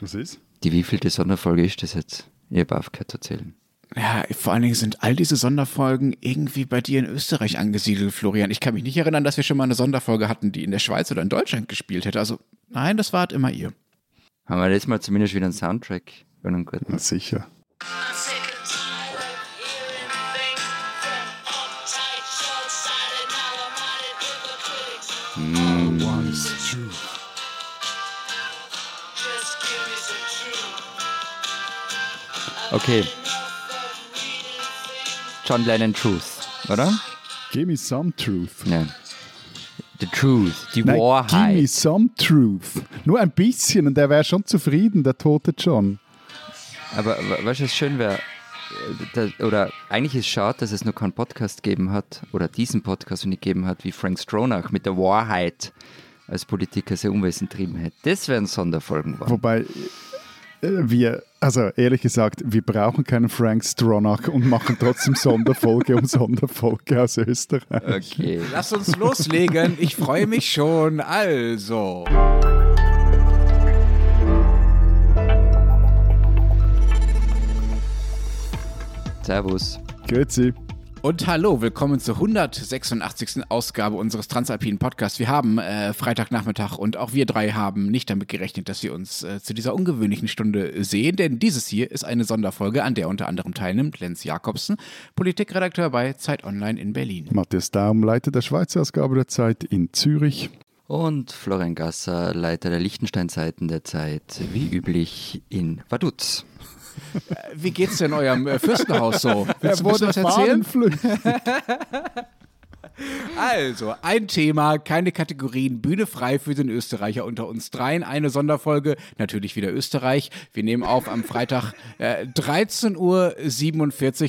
Was ist? Die wievielte Sonderfolge ist das jetzt? Ich habe aufgehört zu zählen. Ja, vor allen Dingen sind all diese Sonderfolgen irgendwie bei dir in Österreich angesiedelt, Florian. Ich kann mich nicht erinnern, dass wir schon mal eine Sonderfolge hatten, die in der Schweiz oder in Deutschland gespielt hätte. Also, nein, das war halt immer ihr. Haben wir letztes Mal zumindest wieder einen Soundtrack? Einen guten? Na sicher. I'm Okay. John Lennon Truth, oder? Give me some truth. Ja. The Truth, die Nein, give me Wahrheit. some truth. Nur ein bisschen und der wäre schon zufrieden, der tote John. Aber weißt du, was schön wäre? Oder eigentlich ist es schade, dass es noch keinen Podcast gegeben hat, oder diesen Podcast nicht gegeben hat, wie Frank Stronach mit der Wahrheit als Politiker sehr Unwesen trieben hätte. Das wären Sonderfolgen geworden. Wobei wir, also ehrlich gesagt, wir brauchen keinen Frank Stronach und machen trotzdem Sonderfolge um Sonderfolge aus Österreich. Okay. Lass uns loslegen. Ich freue mich schon. Also. Servus. Grüezi. Und hallo, willkommen zur 186. Ausgabe unseres Transalpinen Podcasts. Wir haben äh, Freitagnachmittag und auch wir drei haben nicht damit gerechnet, dass wir uns äh, zu dieser ungewöhnlichen Stunde sehen, denn dieses hier ist eine Sonderfolge, an der unter anderem teilnimmt Lenz Jakobsen, Politikredakteur bei Zeit Online in Berlin. Matthias Daum, Leiter der Schweizer Ausgabe der Zeit in Zürich. Und Florian Gasser, Leiter der Liechtenstein-Seiten der Zeit, wie üblich in Vaduz. Wie geht's denn eurem äh, Fürstenhaus so? Willst du ein bisschen was erzählen? Also, ein Thema, keine Kategorien, Bühne frei für den Österreicher unter uns dreien. Eine Sonderfolge, natürlich wieder Österreich. Wir nehmen auf am Freitag äh, 13.47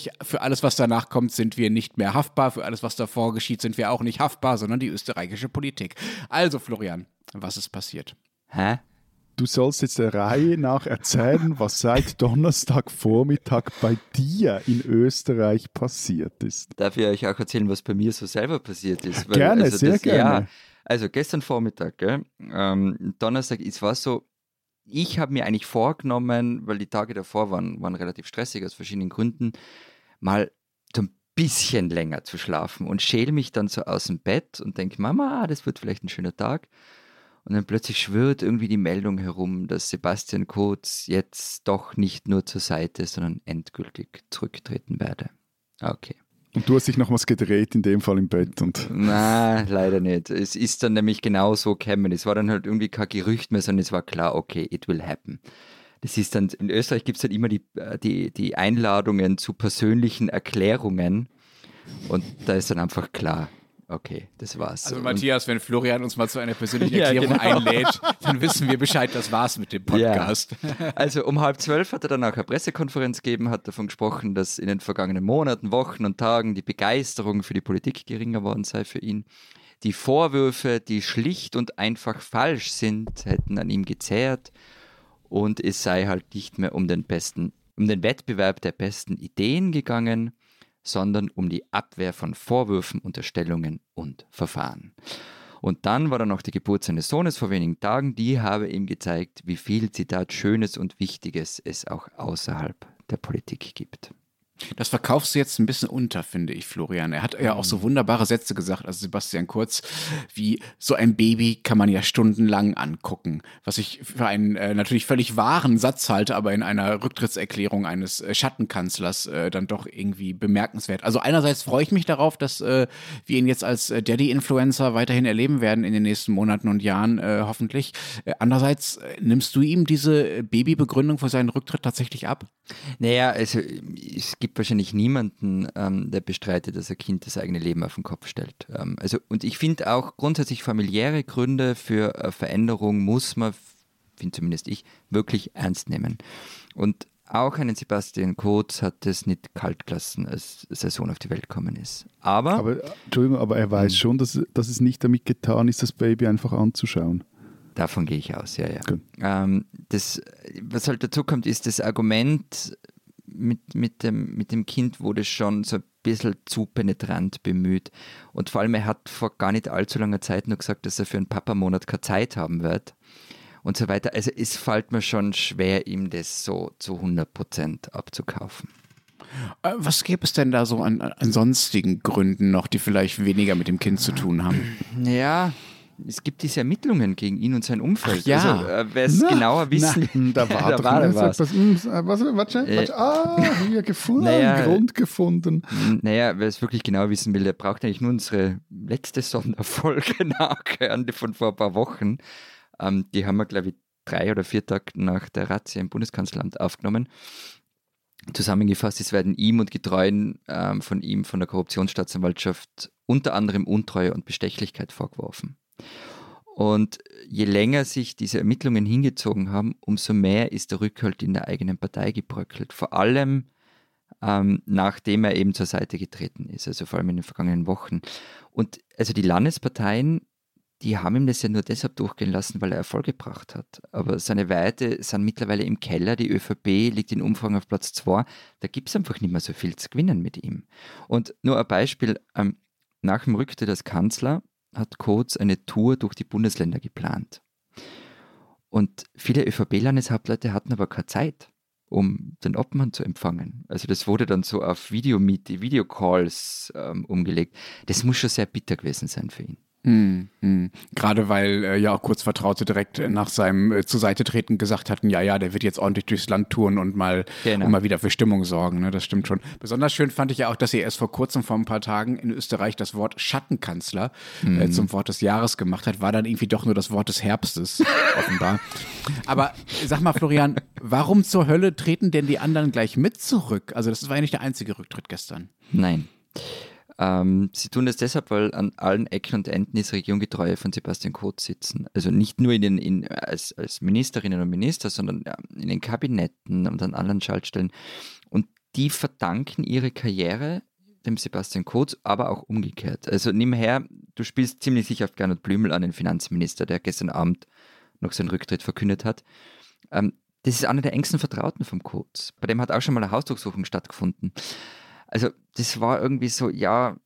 Uhr. Für alles, was danach kommt, sind wir nicht mehr haftbar. Für alles, was davor geschieht, sind wir auch nicht haftbar, sondern die österreichische Politik. Also, Florian, was ist passiert? Hä? Du sollst jetzt der Reihe nach erzählen, was seit Donnerstagvormittag bei dir in Österreich passiert ist. Darf ich euch auch erzählen, was bei mir so selber passiert ist? Gerne, sehr gerne. Ja, also gestern Vormittag, gell, ähm, Donnerstag, es war so, ich habe mir eigentlich vorgenommen, weil die Tage davor waren, waren relativ stressig aus verschiedenen Gründen, mal so ein bisschen länger zu schlafen und schäle mich dann so aus dem Bett und denke, Mama, das wird vielleicht ein schöner Tag. Und dann plötzlich schwirrt irgendwie die Meldung herum, dass Sebastian Kurz jetzt doch nicht nur zur Seite, sondern endgültig zurücktreten werde. Okay. Und du hast dich noch was gedreht, in dem Fall im Bett. Und Na, leider nicht. Es ist dann nämlich genau so gekommen. Es war dann halt irgendwie kein Gerücht mehr, sondern es war klar, okay, it will happen. Das ist dann, in Österreich gibt es halt immer die, äh, die, die Einladungen zu persönlichen Erklärungen und da ist dann einfach klar, okay, das war's. Also Matthias, wenn Florian uns mal zu einer persönlichen Ja, Erklärung genau. einlädt, dann wissen wir Bescheid, das war's mit dem Podcast. Also um halb zwölf hat er dann auch eine Pressekonferenz gegeben, hat davon gesprochen, dass in den vergangenen Monaten, Wochen und Tagen die Begeisterung für die Politik geringer worden sei für ihn. Die Vorwürfe, die schlicht und einfach falsch sind, hätten an ihm gezehrt und es sei halt nicht mehr um den besten, um den Wettbewerb der besten Ideen gegangen, sondern um die Abwehr von Vorwürfen, Unterstellungen und Verfahren. Und dann war da noch die Geburt seines Sohnes vor wenigen Tagen, die habe ihm gezeigt, wie viel, Zitat, Schönes und Wichtiges es auch außerhalb der Politik gibt. Das verkaufst du jetzt ein bisschen unter, finde ich, Florian. Er hat ja auch so wunderbare Sätze gesagt, also Sebastian Kurz, wie so ein Baby kann man ja stundenlang angucken. Was ich für einen äh, natürlich völlig wahren Satz halte, aber in einer Rücktrittserklärung eines äh, Schattenkanzlers äh, dann doch irgendwie bemerkenswert. Also einerseits freue ich mich darauf, dass äh, wir ihn jetzt als äh, Daddy-Influencer weiterhin erleben werden in den nächsten Monaten und Jahren, äh, hoffentlich. Andererseits nimmst du ihm diese Babybegründung für seinen Rücktritt tatsächlich ab? Naja, also es gibt wahrscheinlich niemanden, ähm, der bestreitet, dass ein Kind das eigene Leben auf den Kopf stellt. Ähm, also, und ich finde auch grundsätzlich familiäre Gründe für äh, Veränderung muss man, finde zumindest ich, wirklich ernst nehmen. Und auch einen Sebastian Kurz hat es nicht kalt gelassen, als sein Sohn auf die Welt gekommen ist. Aber, aber, Entschuldigung, aber er weiß schon, dass, dass es nicht damit getan ist, das Baby einfach anzuschauen. davon gehe ich aus, ja, ja. Gut. Ähm, das, was halt dazu kommt, ist das Argument mit, mit, dem, mit dem Kind wurde schon so ein bisschen zu penetrant bemüht. Und vor allem, er hat vor gar nicht allzu langer Zeit nur gesagt, dass er für einen Papa-Monat keine Zeit haben wird. und so weiter. Also es fällt mir schon schwer, ihm das so zu 100 Prozent abzukaufen. Äh, Was gäbe es denn da so an, an sonstigen Gründen noch, die vielleicht weniger mit dem Kind zu tun haben? Ja, es gibt diese Ermittlungen gegen ihn und sein Umfeld. Ach ja. Also, äh, wer es Na, genauer wissen Na, da war da doch war ne, was. mm, äh, was, warte, Äh, warte, ah, hier gefunden, naja, Grund gefunden. Naja, wer es wirklich genau wissen will, der braucht eigentlich nur unsere letzte Sonderfolge nachhören, die von vor ein paar Wochen. Ähm, die haben wir, glaube ich, drei oder vier Tage nach der Razzia im Bundeskanzleramt aufgenommen. Zusammengefasst, es werden ihm und Getreuen ähm, von ihm von der Korruptionsstaatsanwaltschaft unter anderem Untreue und Bestechlichkeit vorgeworfen. Und je länger sich diese Ermittlungen hingezogen haben, umso mehr ist der Rückhalt in der eigenen Partei gebröckelt. Vor allem ähm, nachdem er eben zur Seite getreten ist, also vor allem in den vergangenen Wochen. Und also die Landesparteien, die haben ihm das ja nur deshalb durchgehen lassen, weil er Erfolg gebracht hat. Aber seine Werte sind mittlerweile im Keller. Die ÖVP liegt in Umfragen auf Platz 2. Da gibt es einfach nicht mehr so viel zu gewinnen mit ihm. Und nur ein Beispiel, ähm, nach dem Rücktritt als Kanzler hat Kurz eine Tour durch die Bundesländer geplant. Und viele ÖVP-Landeshauptleute hatten aber keine Zeit, um den Obmann zu empfangen. Also das wurde dann so auf Videocalls ähm, umgelegt. Das muss schon sehr bitter gewesen sein für ihn. Hm, hm. Gerade weil äh, ja auch kurz Vertraute direkt nach seinem äh, zu Seite treten gesagt hatten, ja, ja, der wird jetzt ordentlich durchs Land touren und mal, Genau. und mal wieder für Stimmung sorgen. Ne? Das stimmt schon. Besonders schön fand ich ja auch, dass er erst vor kurzem, vor ein paar Tagen in Österreich das Wort Schattenkanzler äh, zum Wort des Jahres gemacht hat. War dann irgendwie doch nur das Wort des Herbstes, offenbar. Aber sag mal, Florian, warum zur Hölle treten denn die anderen gleich mit zurück? Also das war ja nicht der einzige Rücktritt gestern. Nein. Ähm, sie tun das deshalb, weil an allen Ecken und Enden ist Regierungetreue von Sebastian Kurz sitzen. Also nicht nur in den, in, als, als Ministerinnen und Minister, sondern in den Kabinetten und an anderen Schaltstellen. Und die verdanken ihre Karriere dem Sebastian Kurz, aber auch umgekehrt. Also nimm her, du spielst ziemlich sicher auf Gernot Blümel an den Finanzminister, der gestern Abend noch seinen Rücktritt verkündet hat. Ähm, das ist einer der engsten Vertrauten vom Kurz. Bei dem hat auch schon mal eine Hausdurchsuchung stattgefunden. Also das war irgendwie so, ja,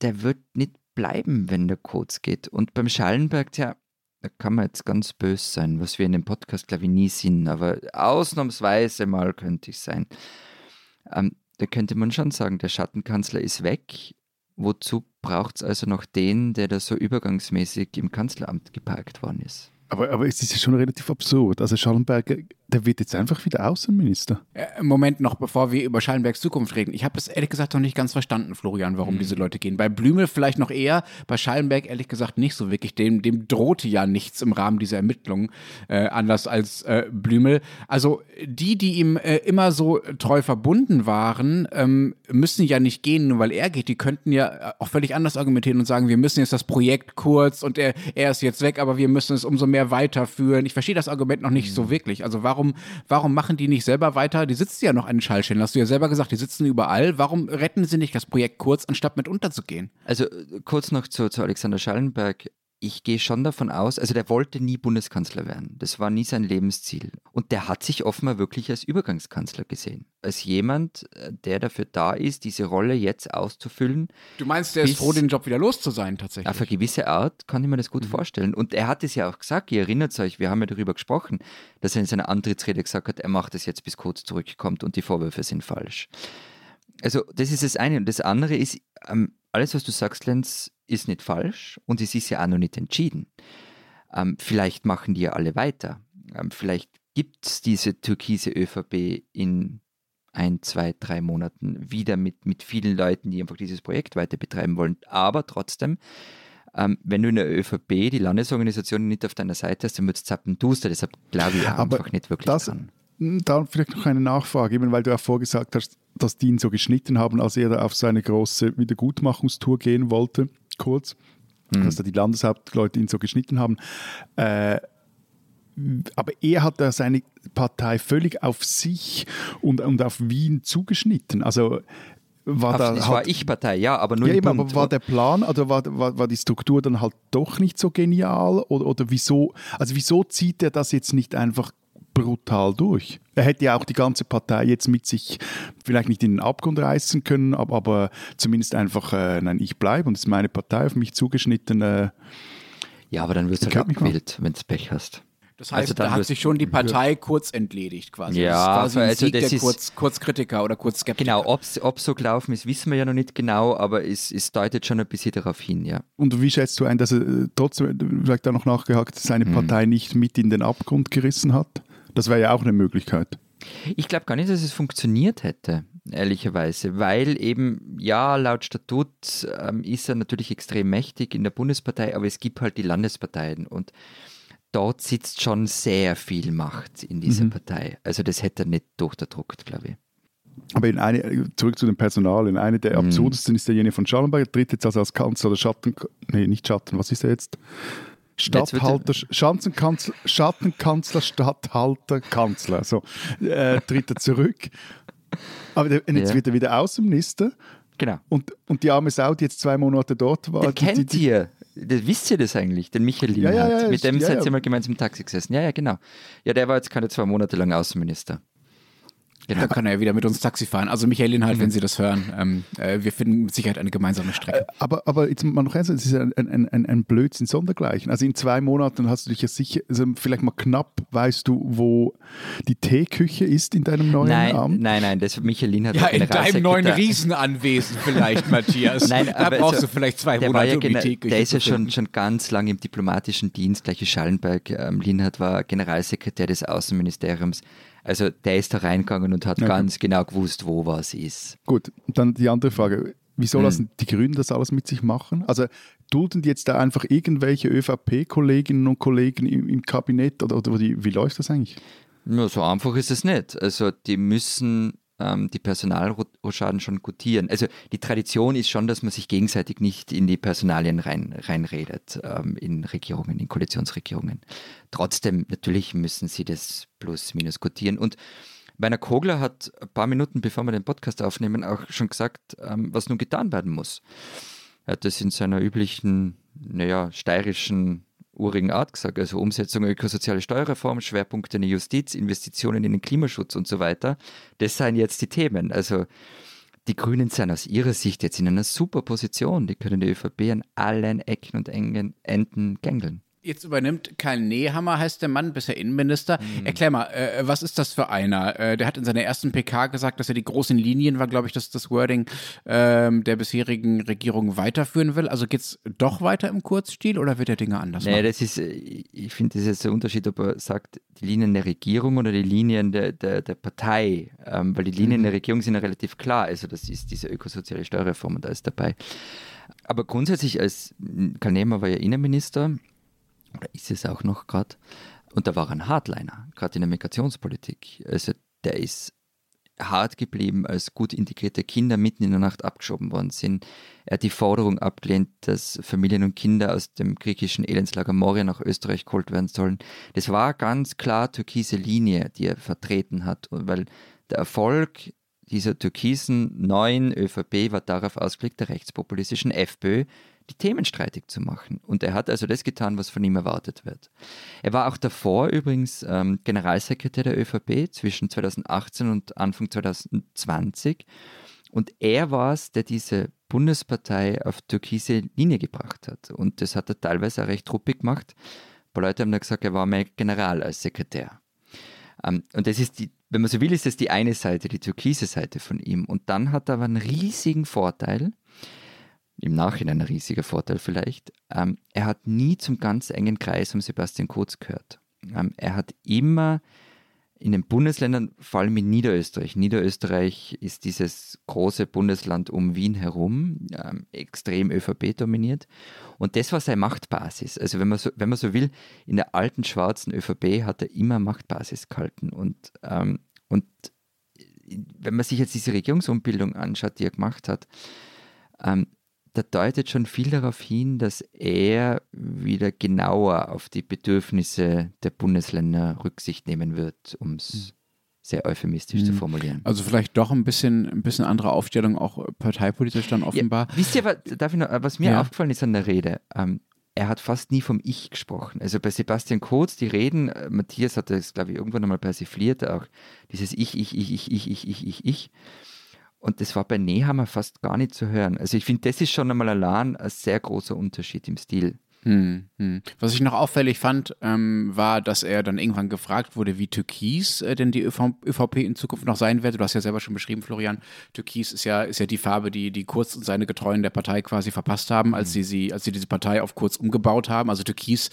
der wird nicht bleiben, wenn der Kurz geht. Und beim Schallenberg, ja, da kann man jetzt ganz böse sein, was wir in dem Podcast, glaube ich, nie sind, aber ausnahmsweise mal könnte ich sein. Ähm, da könnte man schon sagen, der Schattenkanzler ist weg. Wozu braucht es also noch den, der da so übergangsmäßig im Kanzleramt geparkt worden ist? Aber, aber es ist ja schon relativ absurd. Also Schallenberger, der wird jetzt einfach wieder Außenminister. Äh, Moment noch, bevor wir über Schallenbergs Zukunft reden. Ich habe es ehrlich gesagt noch nicht ganz verstanden, Florian, warum diese Leute gehen. Bei Blümel vielleicht noch eher, bei Schallenberg ehrlich gesagt nicht so wirklich. Dem, dem drohte ja nichts im Rahmen dieser Ermittlungen, äh, anders als äh, Blümel. Also die, die ihm äh, immer so treu verbunden waren, ähm, müssen ja nicht gehen, nur weil er geht. Die könnten ja äh, auch völlig anders argumentieren und sagen, wir müssen jetzt das Projekt kurz und er, er ist jetzt weg, aber wir müssen es umso mehr weiterführen. Ich verstehe das Argument noch nicht so wirklich. Also warum, warum machen die nicht selber weiter? Die sitzen ja noch an den Schallstellen, hast du ja selber gesagt, die sitzen überall. Warum retten sie nicht das Projekt kurz, anstatt mit unterzugehen? Also äh, kurz noch zu, zu Alexander Schallenberg. Ich gehe schon davon aus, also der wollte nie Bundeskanzler werden. Das war nie sein Lebensziel. Und der hat sich offenbar wirklich als Übergangskanzler gesehen. Als jemand, äh, der dafür da ist, diese Rolle jetzt auszufüllen. Du meinst, der ist froh, den Job wieder los zu sein, tatsächlich? Auf eine gewisse Art kann ich mir das gut vorstellen. Und er hat es ja auch gesagt, ihr erinnert euch, wir haben ja darüber gesprochen, dass er in seiner Antrittsrede gesagt hat, er macht es jetzt, bis Kurz zurückkommt und die Vorwürfe sind falsch. Also das ist das eine. Und das andere ist, ähm, alles, was du sagst, Lenz, ist nicht falsch und es ist ja auch noch nicht entschieden. Ähm, vielleicht machen die ja alle weiter. Ähm, vielleicht gibt es diese türkise ÖVP in ein, zwei, drei Monaten wieder mit, mit vielen Leuten, die einfach dieses Projekt weiter betreiben wollen. Aber trotzdem, ähm, wenn du in der ÖVP die Landesorganisation nicht auf deiner Seite hast, dann wird es zappen duster. Deshalb glaube ich Aber einfach nicht wirklich das- dran. Da vielleicht noch eine Nachfrage, eben weil du ja vorgesagt hast, dass die ihn so geschnitten haben, als er da auf seine große Wiedergutmachungstour gehen wollte, kurz, dass da die Landeshauptleute ihn so geschnitten haben. Äh, aber er hat da seine Partei völlig auf sich und, und auf Wien zugeschnitten. Also war Auf, da es halt, war Ich-Partei, ja, aber nur ja, im eben, Bund. aber war der Plan, oder war, war, war die Struktur dann halt doch nicht so genial? Oder, oder wieso, also wieso zieht er das jetzt nicht einfach brutal durch? Er hätte ja auch die ganze Partei jetzt mit sich vielleicht nicht in den Abgrund reißen können, aber, aber zumindest einfach, äh, nein, ich bleibe und es ist meine Partei auf mich zugeschnitten. Äh, ja, aber dann wirst du halt abgewählt, wenn du Pech hast. Das heißt, Also dann da hat sich schon die Partei kurz entledigt quasi. Ja, das ist quasi ein also Sieg das der ist- kurz, Kurzkritiker oder Kurzskeptiker. Genau, ob es so gelaufen ist, wissen wir ja noch nicht genau, aber es, es deutet schon ein bisschen darauf hin, ja. Und wie schätzt du ein, dass er äh, trotzdem, vielleicht da noch nachgehakt, seine Hm. Partei nicht mit in den Abgrund gerissen hat? Das wäre ja auch eine Möglichkeit. Ich glaube gar nicht, dass es funktioniert hätte, ehrlicherweise, weil eben, ja, laut Statut ähm, ist er natürlich extrem mächtig in der Bundespartei, aber es gibt halt die Landesparteien und dort sitzt schon sehr viel Macht in dieser Partei. Also das hätte er nicht durchterdruckt, glaube ich. Aber in eine, zurück zu dem Personal. In eine der Mhm. absurdesten ist derjenige von Schallenberg. Er tritt jetzt also als Kanzler oder Schatten, nee, nicht Schatten, was ist er jetzt? Stadthalter, Schanzenkanzler, Schattenkanzler, Stadthalter, Kanzler. So, äh, tritt er zurück. Aber der, und jetzt Ja. wird er wieder Außenminister. Genau. Und, und die arme Sau, die jetzt zwei Monate dort war, Den die, die, kennt die, ihr. Das, wisst ihr das eigentlich? Den Michael Ja, ja, Lienhardt. ja, Mit dem ja, seid ja. ihr mal gemeinsam im Taxi gesessen. Ja, ja, genau. Ja, der war jetzt keine zwei Monate lang Außenminister. Da kann er ja wieder mit uns Taxi fahren. Also Michael Inhalt, Mhm. wenn Sie das hören, ähm, äh, wir finden mit Sicherheit eine gemeinsame Strecke. Aber, aber jetzt mal noch eins, es ist ein, ein, ein, ein Blödsinn sondergleichen. Also in zwei Monaten hast du dich ja sicher, also vielleicht mal knapp, weißt du, wo die Teeküche ist in deinem neuen Nein, Amt? nein, nein, das Michael Lienhardt ja, in deinem neuen. Riesenanwesen vielleicht, Matthias. Nein, da brauchst also, du vielleicht zwei Monate, ja um die Teeküche Der ist ja schon, schon ganz lang im diplomatischen Dienst, gleich wie Schallenberg. Ähm, Lienhardt war Generalsekretär des Außenministeriums. Also der ist da reingegangen und hat Ja, ganz genau gewusst, wo was ist. Gut, dann die andere Frage. Wieso Hm. lassen die Grünen das alles mit sich machen? Also dulden die jetzt da einfach irgendwelche ÖVP-Kolleginnen und Kollegen im, im Kabinett oder, oder wie, wie läuft das eigentlich? Ja, so einfach ist es nicht. Also die müssen ähm, die Personalrochaden schon gutieren. Also die Tradition ist schon, dass man sich gegenseitig nicht in die Personalien rein, reinredet ähm, in Regierungen, in Koalitionsregierungen. Trotzdem, natürlich müssen sie das plus minus gutieren. Und Werner Kogler hat ein paar Minuten, bevor wir den Podcast aufnehmen, auch schon gesagt, ähm, was nun getan werden muss. Er hat das in seiner üblichen, naja, steirischen, urigen Art gesagt, also Umsetzung ökosoziale Steuerreform, Schwerpunkte in der Justiz, Investitionen in den Klimaschutz und so weiter. Das seien jetzt die Themen. Also die Grünen sind aus ihrer Sicht jetzt in einer super Position. Die können die ÖVP an allen Ecken und Enden gängeln. Jetzt übernimmt Karl Nehammer, heißt der Mann, bisher Innenminister. Mhm. Erklär mal, äh, was ist das für einer? Äh, der hat in seiner ersten PK gesagt, dass er die großen Linien, war glaube ich das, das Wording ähm, der bisherigen Regierung weiterführen will. Also geht's doch weiter im Kurzstil oder wird er Dinge anders Naja, machen? das ist, äh, ich finde, das ist jetzt der Unterschied, ob er sagt, die Linien der Regierung oder die Linien der, der, der Partei. Ähm, weil die Linien der Regierung sind ja relativ klar. Also das ist diese ökosoziale Steuerreform und da ist dabei. Aber grundsätzlich als Karl Nehmer war ja Innenminister, oder ist es auch noch gerade, und da war ein Hardliner, gerade in der Migrationspolitik. Also der ist hart geblieben, als gut integrierte Kinder mitten in der Nacht abgeschoben worden sind. Er hat die Forderung abgelehnt, dass Familien und Kinder aus dem griechischen Elendslager Moria nach Österreich geholt werden sollen. Das war ganz klar türkise Linie, die er vertreten hat, weil der Erfolg dieser türkisen neuen ÖVP war darauf ausgelegt, der rechtspopulistischen FPÖ die Themen streitig zu machen. Und er hat also das getan, was von ihm erwartet wird. Er war auch davor übrigens ähm, Generalsekretär der ÖVP zwischen 2018 und Anfang 2020. Und er war es, der diese Bundespartei auf türkise Linie gebracht hat. Und das hat er teilweise auch recht truppig gemacht. Ein paar Leute haben da gesagt, er war mein General als Sekretär. Ähm, und das ist die, wenn man so will, ist das die eine Seite, die türkise Seite von ihm. Und dann hat er aber einen riesigen Vorteil, im Nachhinein ein riesiger Vorteil vielleicht. Ähm, er hat nie zum ganz engen Kreis um Sebastian Kurz gehört. Ähm, er hat immer in den Bundesländern, vor allem in Niederösterreich, Niederösterreich ist dieses große Bundesland um Wien herum, ähm, extrem ÖVP dominiert. Und das war seine Machtbasis. Also wenn man so, wenn man so will, in der alten schwarzen ÖVP hat er immer Machtbasis gehalten. Und, ähm, und wenn man sich jetzt diese Regierungsumbildung anschaut, die er gemacht hat, ähm, da deutet schon viel darauf hin, dass er wieder genauer auf die Bedürfnisse der Bundesländer Rücksicht nehmen wird, um es sehr euphemistisch zu formulieren. Also vielleicht doch ein bisschen, ein bisschen andere Aufstellung, auch parteipolitisch dann offenbar. Ja, wisst ihr, was, darf ich noch, was mir Ja. aufgefallen ist an der Rede? Ähm, er hat fast nie vom Ich gesprochen. Also bei Sebastian Kurz, die Reden, äh, Matthias hat das, glaube ich, irgendwann einmal persifliert, auch dieses Ich, Ich, Ich, Ich, Ich, Ich, Ich, Ich, Ich. Und das war bei Nehammer fast gar nicht zu hören. Also ich finde, das ist schon einmal allein ein sehr großer Unterschied im Stil. Hm, hm. Was ich noch auffällig fand, ähm, war, dass er dann irgendwann gefragt wurde, wie türkis äh, denn die ÖV ÖVP in Zukunft noch sein werde. Du hast ja selber schon beschrieben, Florian. Türkis ist ja, ist ja die Farbe, die, die Kurz und seine Getreuen der Partei quasi verpasst haben, als sie, sie, als sie diese Partei auf Kurz umgebaut haben. Also Türkis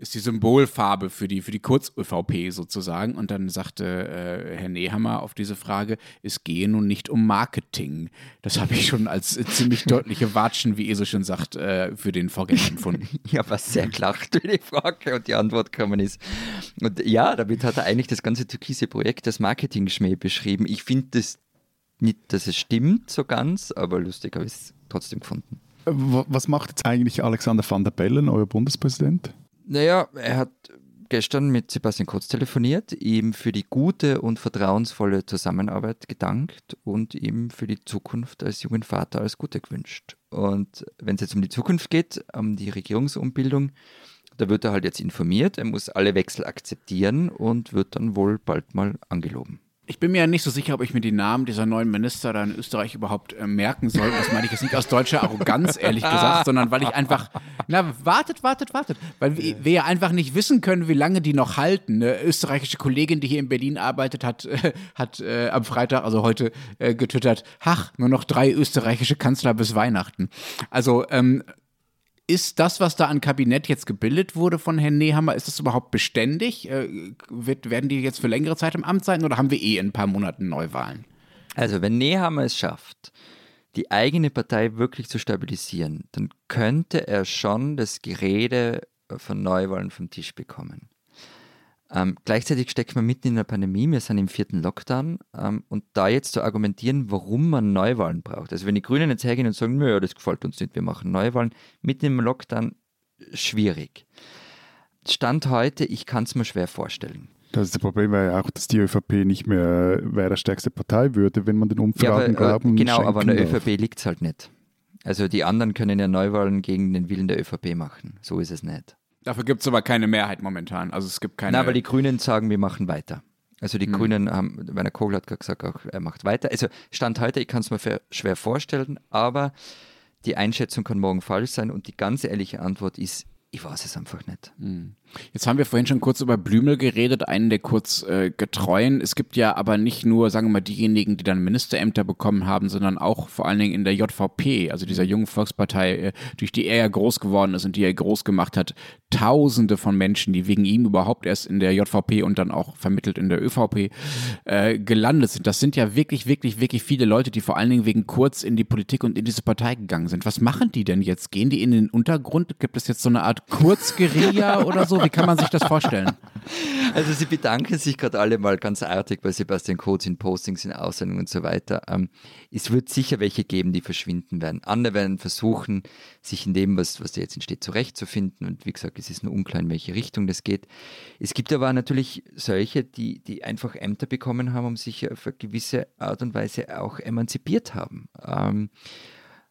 ist die Symbolfarbe für die, für die Kurz-ÖVP sozusagen. Und dann sagte äh, Herr Nehammer auf diese Frage, es gehe nun nicht um Marketing. Das habe ich schon als äh, ziemlich deutliche Watschen, wie ihr so schon sagt, äh, für den Vorgänger empfunden. Ja, was sehr wie die Frage und die Antwort gekommen ist. Und ja, damit hat er eigentlich das ganze türkise Projekt als Marketing-Schmäh beschrieben. Ich finde das nicht, dass es stimmt so ganz, aber lustig habe ich es trotzdem gefunden. W- Was macht jetzt eigentlich Alexander van der Bellen, euer Bundespräsident? Naja, er hat gestern mit Sebastian Kurz telefoniert, ihm für die gute und vertrauensvolle Zusammenarbeit gedankt und ihm für die Zukunft als jungen Vater alles Gute gewünscht. Und wenn es jetzt um die Zukunft geht, um die Regierungsumbildung, da wird er halt jetzt informiert, er muss alle Wechsel akzeptieren und wird dann wohl bald mal angeloben. Ich bin mir ja nicht so sicher, ob ich mir die Namen dieser neuen Minister da in Österreich überhaupt äh, merken soll. Das meine ich jetzt nicht aus deutscher Arroganz, ehrlich gesagt, sondern weil ich einfach, na, wartet, wartet, wartet. Weil wir, wir ja einfach nicht wissen können, wie lange die noch halten. Eine österreichische Kollegin, die hier in Berlin arbeitet, hat, äh, hat äh, am Freitag, also heute, äh, getwittert, ach, nur noch drei österreichische Kanzler bis Weihnachten. Also, ähm, ist das, was da an Kabinett jetzt gebildet wurde von Herrn Nehammer, ist das überhaupt beständig? Äh, wird, werden die jetzt für längere Zeit im Amt sein oder haben wir eh in ein paar Monaten Neuwahlen? Also, wenn Nehammer es schafft, die eigene Partei wirklich zu stabilisieren, dann könnte er schon das Gerede von Neuwahlen vom Tisch bekommen. Ähm, gleichzeitig steckt man mitten in der Pandemie, wir sind im vierten Lockdown ähm, und da jetzt zu argumentieren, warum man Neuwahlen braucht. Also wenn die Grünen jetzt hergehen und sagen, naja, das gefällt uns nicht, wir machen Neuwahlen, mitten im Lockdown, schwierig. Stand heute, ich kann es mir schwer vorstellen. Das, das Problem wäre ja auch, dass die ÖVP nicht mehr wäre stärkste Partei würde, wenn man den Ja, Umfragen aber, glauben äh, genau, aber an der darf. ÖVP liegt es halt nicht. Also die anderen können ja Neuwahlen gegen den Willen der ÖVP machen. So ist es nicht. Dafür gibt es aber keine Mehrheit momentan. Also es gibt keine. Nein, weil die Grünen sagen, wir machen weiter. Also die Hm. Grünen haben, Werner Kogel hat gerade gesagt, auch, er macht weiter. Also Stand heute, ich kann es mir schwer vorstellen, aber die Einschätzung kann morgen falsch sein und die ganz ehrliche Antwort ist, ich weiß es einfach nicht. Jetzt haben wir vorhin schon kurz über Blümel geredet, einen der kurz äh, getreuen. Es gibt ja aber nicht nur, sagen wir mal, diejenigen, die dann Ministerämter bekommen haben, sondern auch vor allen Dingen in der JVP, also dieser jungen Volkspartei, äh, durch die er ja groß geworden ist und die er groß gemacht hat, Tausende von Menschen, die wegen ihm überhaupt erst in der JVP und dann auch vermittelt in der ÖVP äh, gelandet sind. Das sind ja wirklich, wirklich, wirklich viele Leute, die vor allen Dingen wegen Kurz in die Politik und in diese Partei gegangen sind. Was machen die denn jetzt? Gehen die in den Untergrund? Gibt es jetzt so eine Art Kurzguerilla oder so? Wie kann man sich das vorstellen? Also sie bedanken sich gerade alle mal ganz artig bei Sebastian Kurz in Postings, in Aussendungen und so weiter. Ähm, es wird sicher welche geben, die verschwinden werden. Andere werden versuchen, sich in dem, was, was da jetzt entsteht, zurechtzufinden. Und wie gesagt, es ist nur unklar, in welche Richtung das geht. Es gibt aber natürlich solche, die, die einfach Ämter bekommen haben, um sich auf eine gewisse Art und Weise auch emanzipiert haben. Ähm,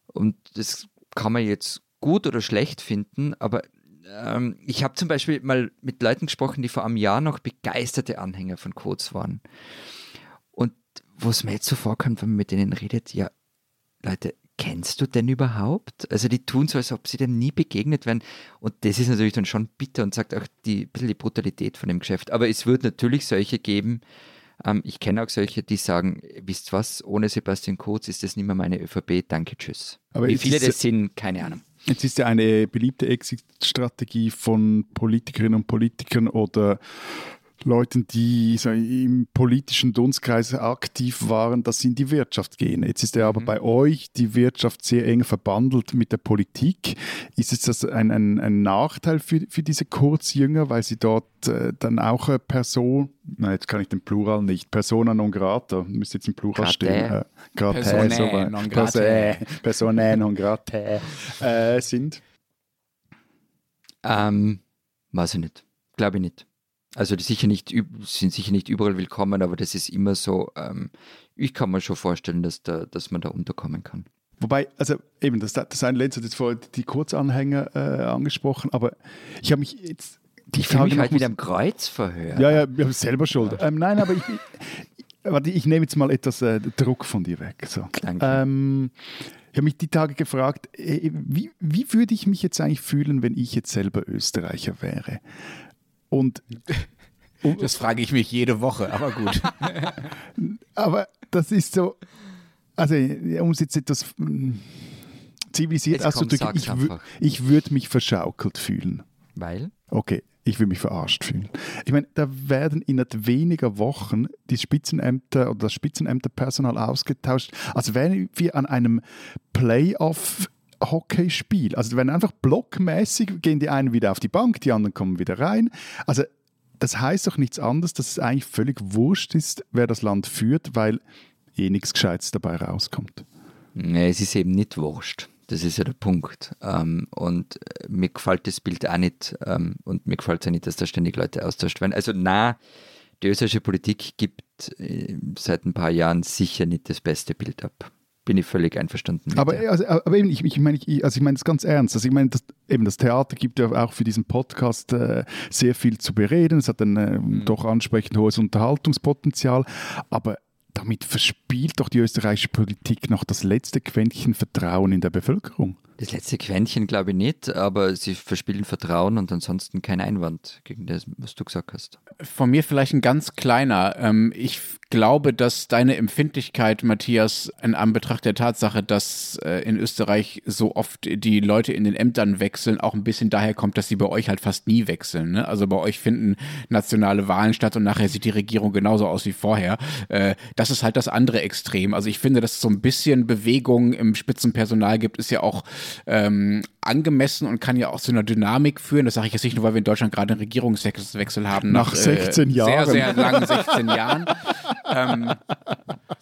und das kann man jetzt gut oder schlecht finden, aber ähm, ich habe zum Beispiel mal mit Leuten gesprochen, die vor einem Jahr noch begeisterte Anhänger von Codes waren. Und wo es mir jetzt so vorkommt, wenn man mit denen redet, ja, Leute, kennst du denn überhaupt? Also die tun so, als ob sie dem nie begegnet wären. Und das ist natürlich dann schon bitter und sagt auch die, ein bisschen die Brutalität von dem Geschäft. Aber es wird natürlich solche geben, ähm, ich kenne auch solche, die sagen, wisst was, ohne Sebastian Kurz ist das nicht mehr meine ÖVP, danke, tschüss. Aber Wie viele das sind, keine Ahnung. Jetzt ist ja eine beliebte Exit-Strategie von Politikerinnen und Politikern oder Leuten, die so im politischen Dunstkreis aktiv waren, dass sie in die Wirtschaft gehen. Jetzt ist ja aber bei euch die Wirtschaft sehr eng verbandelt mit der Politik. Ist es das ein, ein, ein Nachteil für, für diese Kurzjünger, weil sie dort äh, dann auch eine Person, nein, jetzt kann ich den Plural nicht, Persona non grata, müsste jetzt im Plural Gratae. stehen. Äh, gratae, Personae so non gratae. Personae, Personae non gratae äh, sind. Ähm, weiß ich nicht. Glaube ich nicht. Also die sicher nicht, sind sicher nicht überall willkommen, aber das ist immer so, ähm, ich kann mir schon vorstellen, dass, da, dass man da unterkommen kann. Wobei, also eben, das, das eine Lenz hat jetzt vorher die Kurzanhänger äh, angesprochen, aber ich habe mich jetzt die Ich fühle mich halt muss- wieder am Kreuzverhör. Ja, ja, ich habe selber schuld. Ähm, nein, aber ich, ich, warte, ich nehme jetzt mal etwas äh, Druck von dir weg. So. Danke. Ähm, Ich habe mich die Tage gefragt, äh, wie, wie würde ich mich jetzt eigentlich fühlen, wenn ich jetzt selber Österreicher wäre? Und Das frage ich mich jede Woche, aber gut. Aber das ist so, also um es jetzt etwas mm, zivilisiert auszudrücken, ich, ich würde mich verschaukelt fühlen. Weil? Okay, ich würde mich verarscht fühlen. Ich meine, da werden innerhalb weniger Wochen die Spitzenämter oder das Spitzenämterpersonal ausgetauscht, als wären wir an einem Playoff Hockeyspiel. Also wenn einfach blockmäßig gehen die einen wieder auf die Bank, die anderen kommen wieder rein. Also das heißt doch nichts anderes, dass es eigentlich völlig wurscht ist, wer das Land führt, weil eh nichts Gescheites dabei rauskommt. Nee, es ist eben nicht wurscht. Das ist ja der Punkt. Ähm, und äh, mir gefällt das Bild auch nicht. Ähm, und mir gefällt es auch nicht, dass da ständig Leute austauscht werden. Also, na, die österreichische Politik gibt äh, seit ein paar Jahren sicher nicht das beste Bild ab. Bin ich völlig einverstanden mit Aber, dir. also, aber eben, ich, ich meine ich, also ich meine das ganz ernst. Also ich meine, das, eben das Theater gibt ja auch für diesen Podcast äh, sehr viel zu bereden. Es hat ein äh, doch ansprechend hohes Unterhaltungspotenzial. Aber damit verspielt doch die österreichische Politik noch das letzte Quäntchen Vertrauen in der Bevölkerung. Das letzte Quäntchen glaube ich nicht, aber sie verspielen Vertrauen und ansonsten kein Einwand gegen das, was du gesagt hast. Von mir vielleicht ein ganz kleiner. Ähm, ich glaube, dass deine Empfindlichkeit, Matthias, in Anbetracht der Tatsache, dass äh, in Österreich so oft die Leute in den Ämtern wechseln, auch ein bisschen daher kommt, dass sie bei euch halt fast nie wechseln. Ne? Also bei euch finden nationale Wahlen statt und nachher sieht die Regierung genauso aus wie vorher. Äh, das ist halt das andere Extrem. Also ich finde, dass es so ein bisschen Bewegung im Spitzenpersonal gibt, ist ja auch ähm, angemessen und kann ja auch zu einer Dynamik führen. Das sage ich jetzt nicht nur, weil wir in Deutschland gerade einen Regierungswechsel haben. Nach 16 äh, Jahren. Sehr, sehr langen 16 Jahren. ähm,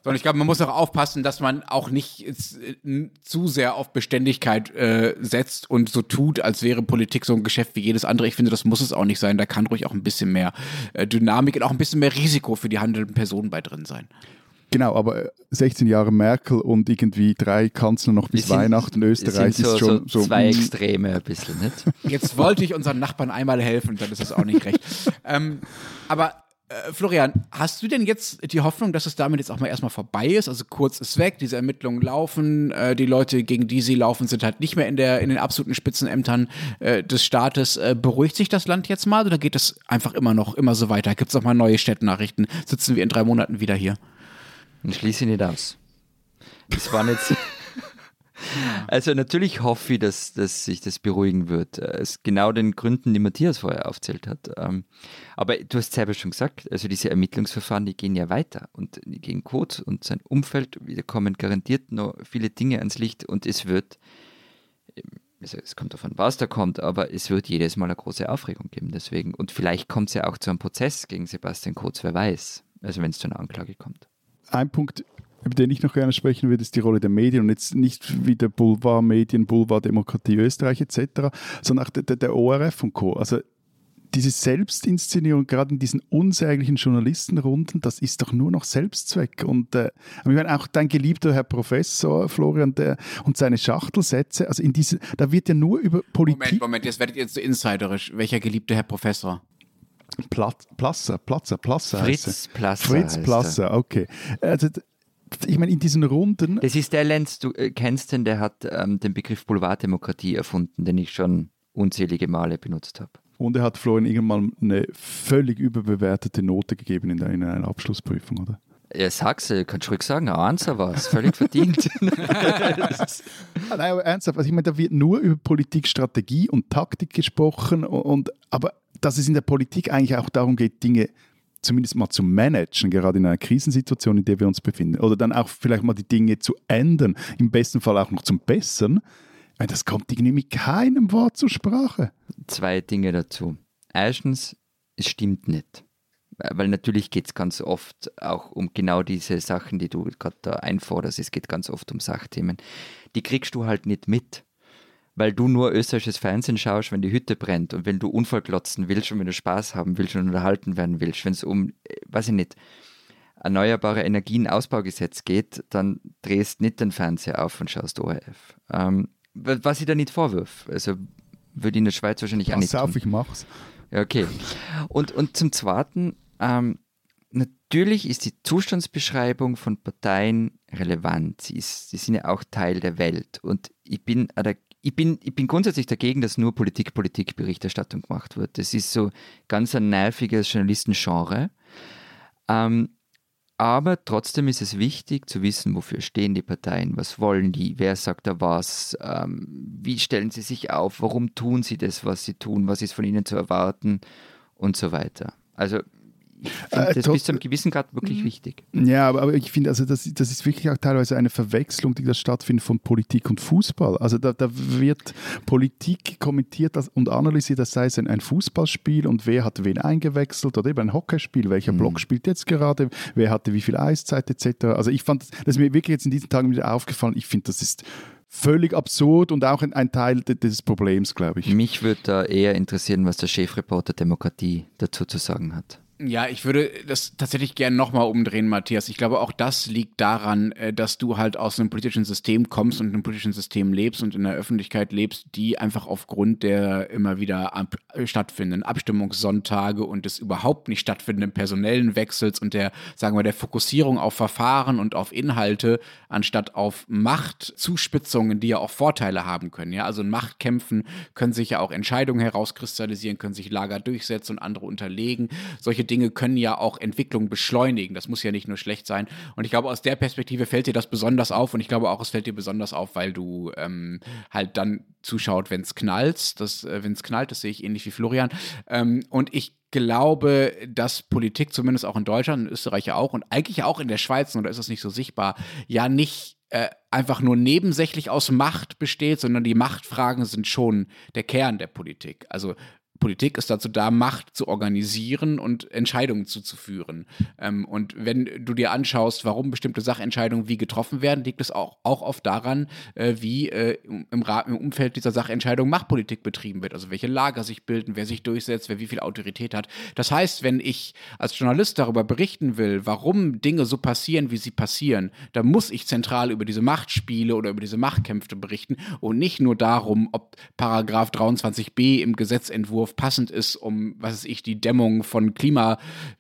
sondern ich glaube, man muss auch aufpassen, dass man auch nicht jetzt, äh, zu sehr auf Beständigkeit äh, setzt und so tut, als wäre Politik so ein Geschäft wie jedes andere. Ich finde, das muss es auch nicht sein. Da kann ruhig auch ein bisschen mehr äh, Dynamik und auch ein bisschen mehr Risiko für die handelnden Personen bei drin sein. Genau, aber äh, 16 Jahre Merkel und irgendwie drei Kanzler noch bis sind- Weihnachten Österreich sind so, ist schon so so. zwei Extreme ein bisschen, nicht? Jetzt wollte ich unseren Nachbarn einmal helfen, dann ist das auch nicht recht. ähm, aber äh, Florian, hast du denn jetzt die Hoffnung, dass es damit jetzt auch mal erstmal vorbei ist? Also kurz ist weg, diese Ermittlungen laufen, äh, die Leute, gegen die sie laufen, sind halt nicht mehr in, der, in den absoluten Spitzenämtern äh, des Staates. Äh, beruhigt sich das Land jetzt mal oder geht es einfach immer noch, immer so weiter? Gibt es noch mal neue Städtenachrichten? Sitzen wir in drei Monaten wieder hier? Und schließe ich nicht aus. Das waren jetzt. Also natürlich hoffe ich, dass, dass sich das beruhigen wird. Aus genau den Gründen, die Matthias vorher aufzählt hat. Ähm, Aber du hast selber schon gesagt, also diese Ermittlungsverfahren, die gehen ja weiter und gegen Code und sein Umfeld, da kommen garantiert noch viele Dinge ans Licht und es wird, also es kommt davon, was da kommt, aber es wird jedes Mal eine große Aufregung geben deswegen. Und vielleicht kommt es ja auch zu einem Prozess gegen Sebastian Kurz, wer weiß. Also wenn es zu einer Anklage kommt. Ein Punkt, über den ich noch gerne sprechen würde, ist die Rolle der Medien und jetzt nicht wie der Boulevardmedien, Boulevard-Demokratie Österreich etc., sondern auch der, der, ORF und Co. Also diese Selbstinszenierung, gerade in diesen unsäglichen Journalistenrunden, das ist doch nur noch Selbstzweck. Und äh, ich meine, auch dein geliebter Herr Professor Florian der, und seine Schachtelsätze, also in diese, da wird ja nur über Politik. Moment, Moment, jetzt werdet ihr so insiderisch. Welcher geliebte Herr Professor? Platz, Plasser, Plasser, Plasser. heißt er. Fritz Plasser. Fritz er. Plasser, okay. Also, ich meine, in diesen Runden, Das ist der Lenz, du äh, kennst den, der hat ähm, den Begriff Boulevarddemokratie erfunden, den ich schon unzählige Male benutzt habe. und er hat Florian irgendwann eine völlig überbewertete Note gegeben in, in einer Abschlussprüfung, oder? Ja, sag's, äh, kannst du ruhig sagen, Einser war es, völlig verdient. Nein, aber ernsthaft, also ich meine, da wird nur über Politikstrategie und Taktik gesprochen, und, aber dass es in der Politik eigentlich auch darum geht, Dinge zumindest mal zu managen, gerade in einer Krisensituation, in der wir uns befinden, oder dann auch vielleicht mal die Dinge zu ändern, im besten Fall auch noch zum meine, das kommt irgendwie mit keinem Wort zur Sprache. Zwei Dinge dazu. Erstens, es stimmt nicht. Weil natürlich geht es ganz oft auch um genau diese Sachen, die du gerade da einforderst. Es geht ganz oft um Sachthemen. Die kriegst du halt nicht mit. Weil du nur österreichisches Fernsehen schaust, wenn die Hütte brennt und wenn du Unfall glotzen willst und wenn du Spaß haben willst und unterhalten werden willst. Wenn es um, äh, weiß ich nicht, erneuerbare Energien Ausbaugesetz geht, dann drehst nicht den Fernseher auf und schaust ORF. Ähm, wa- was ich da nicht vorwirf. Also würde in der Schweiz wahrscheinlich auch nicht Pass auf, tun. ich mach's. Ja, okay. Und, und zum Zweiten, ähm, natürlich ist die Zustandsbeschreibung von Parteien relevant. Sie, ist, sie sind ja auch Teil der Welt. Und ich bin, äh, ich bin, ich bin grundsätzlich dagegen, dass nur Politik-Politik-Berichterstattung gemacht wird. Das ist so ganz ein nerviges Journalistengenre. Ähm, aber trotzdem ist es wichtig zu wissen, wofür stehen die Parteien, was wollen die, wer sagt da was, ähm, wie stellen sie sich auf, warum tun sie das, was sie tun, was ist von ihnen zu erwarten und so weiter. Also ich finde Äh, das bis zu einem gewissen Grad wirklich wichtig. Ja, aber, aber ich finde, also das, das ist wirklich auch teilweise eine Verwechslung, die da stattfindet von Politik und Fußball. Also da, da wird Politik kommentiert und analysiert, das sei es ein, ein Fußballspiel und wer hat wen eingewechselt oder eben ein Hockeyspiel, welcher Block spielt jetzt gerade, wer hatte wie viel Eiszeit etc. Also ich fand, das ist mir wirklich jetzt in diesen Tagen wieder aufgefallen, ich finde, das ist völlig absurd und auch ein, Teil de- des Problems, glaube ich. Mich würde da eher interessieren, was der Chefreporter Demokratie dazu zu sagen hat. Ja, ich würde das tatsächlich gerne nochmal umdrehen, Matthias. Ich glaube, auch das liegt daran, äh, dass du halt aus einem politischen System kommst und in einem politischen System lebst und in der Öffentlichkeit lebst, die einfach aufgrund der immer wieder ab stattfindenden Abstimmungssonntage und des überhaupt nicht stattfindenden personellen Wechsels und der, sagen wir, der Fokussierung auf Verfahren und auf Inhalte anstatt auf Machtzuspitzungen, die ja auch Vorteile haben können. Ja, also in Machtkämpfen können sich ja auch Entscheidungen herauskristallisieren, können sich Lager durchsetzen und andere unterlegen. Solche Dinge können ja auch Entwicklung beschleunigen. Das muss ja nicht nur schlecht sein. Und ich glaube, aus der Perspektive fällt dir das besonders auf. Und ich glaube auch, es fällt dir besonders auf, weil du ähm, halt dann zuschaut, wenn es knallt. Das, äh, wenn es knallt, das sehe ich ähnlich wie Florian. Ähm, und ich glaube, dass Politik zumindest auch in Deutschland, in Österreich ja auch und eigentlich auch in der Schweiz, da ist es nicht so sichtbar, ja nicht äh, einfach nur nebensächlich aus Macht besteht, sondern die Machtfragen sind schon der Kern der Politik. Also Politik ist dazu da, Macht zu organisieren und Entscheidungen zuzuführen. Ähm, und wenn du dir anschaust, warum bestimmte Sachentscheidungen wie getroffen werden, liegt es auch, auch oft daran, äh, wie äh, im, Ra im Umfeld dieser Sachentscheidung Machtpolitik betrieben wird. Also welche Lager sich bilden, wer sich durchsetzt, wer wie viel Autorität hat. Das heißt, wenn ich als Journalist darüber berichten will, warum Dinge so passieren, wie sie passieren, dann muss ich zentral über diese Machtspiele oder über diese Machtkämpfe berichten und nicht nur darum, ob Paragraph 23b im Gesetzentwurf passend ist, um, was weiß ich, die Dämmung von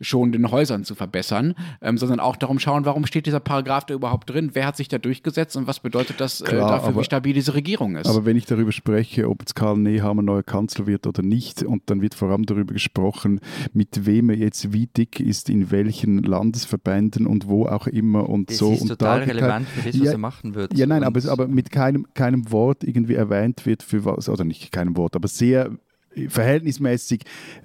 klimaschonenden Häusern zu verbessern, ähm, sondern auch darum schauen, warum steht dieser Paragraph da überhaupt drin, wer hat sich da durchgesetzt und was bedeutet das äh, Klar, dafür, aber- wie stabil diese Regierung ist. Aber wenn ich darüber spreche, ob jetzt Karl Nehammer neuer Kanzler wird oder nicht, und dann wird vor allem darüber gesprochen, mit wem er jetzt wie dick ist, in welchen Landesverbänden und wo auch immer und Das so. ist und total da relevant für das, was Ja, er machen wird. Ja, nein, aber, es- aber mit keinem, keinem Wort irgendwie erwähnt wird für was, oder nicht keinem Wort, aber sehr verhältnismäßig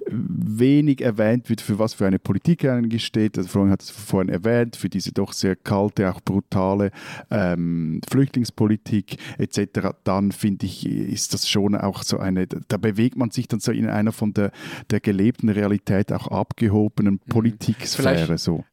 wenig erwähnt wird, für was für eine Politik er eigentlich steht. Also Florian hat es vorhin erwähnt, für diese doch sehr kalte, auch brutale ähm, Flüchtlingspolitik etc. Dann finde ich, ist das schon auch so eine, da bewegt man sich dann so in einer von der, der gelebten Realität auch abgehobenen Politiksphäre. Vielleicht- So.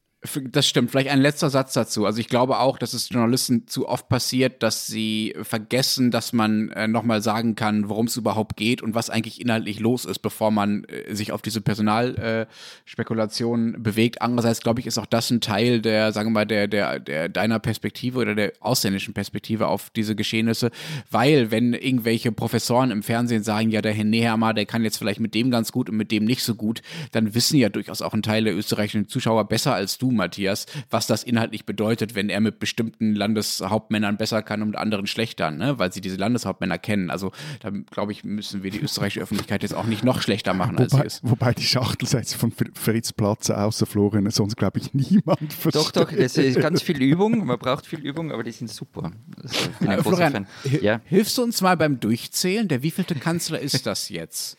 Das stimmt. Vielleicht ein letzter Satz dazu. Also ich glaube auch, dass es Journalisten zu oft passiert, dass sie vergessen, dass man äh, nochmal sagen kann, worum es überhaupt geht und was eigentlich inhaltlich los ist, bevor man äh, sich auf diese Personalspekulation äh, bewegt. Andererseits glaube ich, ist auch das ein Teil der, sagen wir mal, der, der, der deiner Perspektive oder der ausländischen Perspektive auf diese Geschehnisse, weil wenn irgendwelche Professoren im Fernsehen sagen, ja, der Herr Nehammer, der kann jetzt vielleicht mit dem ganz gut und mit dem nicht so gut, dann wissen ja durchaus auch ein Teil der österreichischen Zuschauer besser als du, Matthias, was das inhaltlich bedeutet, wenn er mit bestimmten Landeshauptmännern besser kann und mit anderen schlechter, ne? weil sie diese Landeshauptmänner kennen. Also da glaube ich, müssen wir die österreichische Öffentlichkeit jetzt auch nicht noch schlechter machen, als sie Wobei, ist. wobei die Schachtelsätze von Fr- Fritz Platzer außer Florian sonst, glaube ich, niemand versteht. Doch, doch, das ist ganz viel Übung. Man braucht viel Übung, aber die sind super. Also, ich bin ein Äh, Florian, Ja. hilfst du uns mal beim Durchzählen? Der wievielte Kanzler ist das jetzt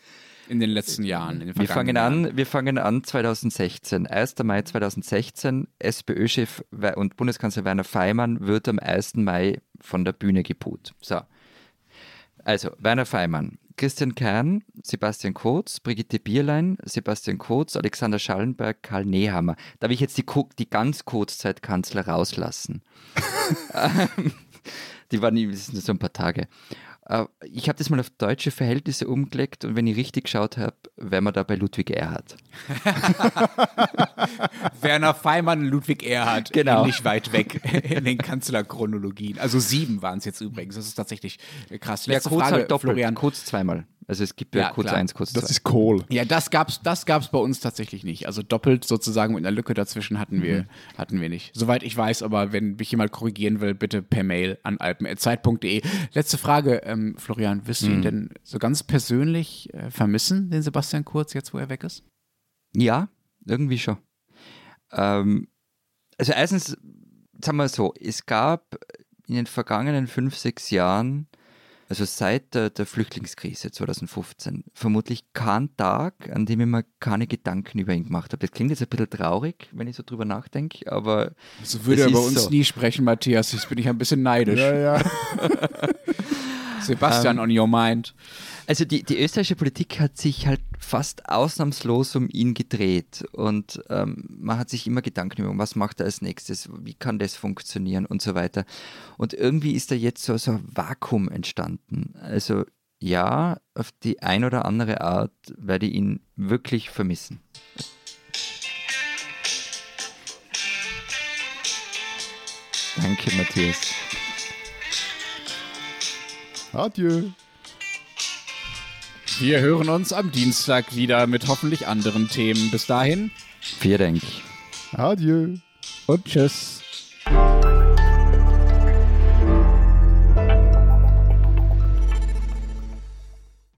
in den letzten Jahren? Den Wir fangen Jahren? an, wir fangen an 2016. 1. Mai 2016. SPÖ-Chef und Bundeskanzler Werner Feimann wird am 1. Mai von der Bühne geput. So. Also, Werner Feimann, Christian Kern, Sebastian Kurz, Brigitte Bierlein, Sebastian Kurz, Alexander Schallenberg, Karl Nehammer. Darf ich jetzt die, die ganz Kurzzeitkanzler rauslassen? Die waren das sind so ein paar Tage. Äh, Ich habe das mal auf deutsche Verhältnisse umgelegt und wenn ich richtig geschaut habe, wären wir da bei Ludwig Erhard. Werner Feimann, Ludwig Erhard, Genau. nicht weit weg in den Kanzlerchronologien. Also sieben waren es jetzt übrigens. Das ist tatsächlich krass. Ja, Letzte kurz Frage, halt doppelt, Florian. kurz zweimal. Also es gibt ja, Ja, kurz klar. eins, kurz Das zwei. ist Kohl. Ja, das gab's, das gab's bei uns tatsächlich nicht. Also doppelt sozusagen mit einer Lücke dazwischen hatten Mhm. wir, hatten wir nicht. Soweit ich weiß, aber wenn mich jemand korrigieren will, bitte per Mail an alpen.zeit.de. Letzte Frage, ähm, Florian, wirst du Mhm. ihn denn so ganz persönlich äh, vermissen, den Sebastian Kurz, jetzt wo er weg ist? Ja, irgendwie schon. Ähm, also erstens, sagen wir so, es gab in den vergangenen fünf, sechs Jahren, also seit der, der Flüchtlingskrise 2015, vermutlich keinen Tag, an dem ich mir keine Gedanken über ihn gemacht habe. Das klingt jetzt ein bisschen traurig, wenn ich so drüber nachdenke, aber So würde Das er bei ist uns so. nie sprechen, Matthias. Jetzt bin ich ein bisschen neidisch. Ja, ja. Sebastian on your mind. Also die, die österreichische Politik hat sich halt fast ausnahmslos um ihn gedreht und ähm, man hat sich immer Gedanken gemacht, was macht er als nächstes, wie kann das funktionieren und so weiter. Und irgendwie ist da jetzt so, so ein Vakuum entstanden. Also ja, auf die ein oder andere Art werde ich ihn wirklich vermissen. Danke, Matthias. Adieu. Wir hören uns am Dienstag wieder mit hoffentlich anderen Themen. Bis dahin Vielen Dank. Adieu. und tschüss.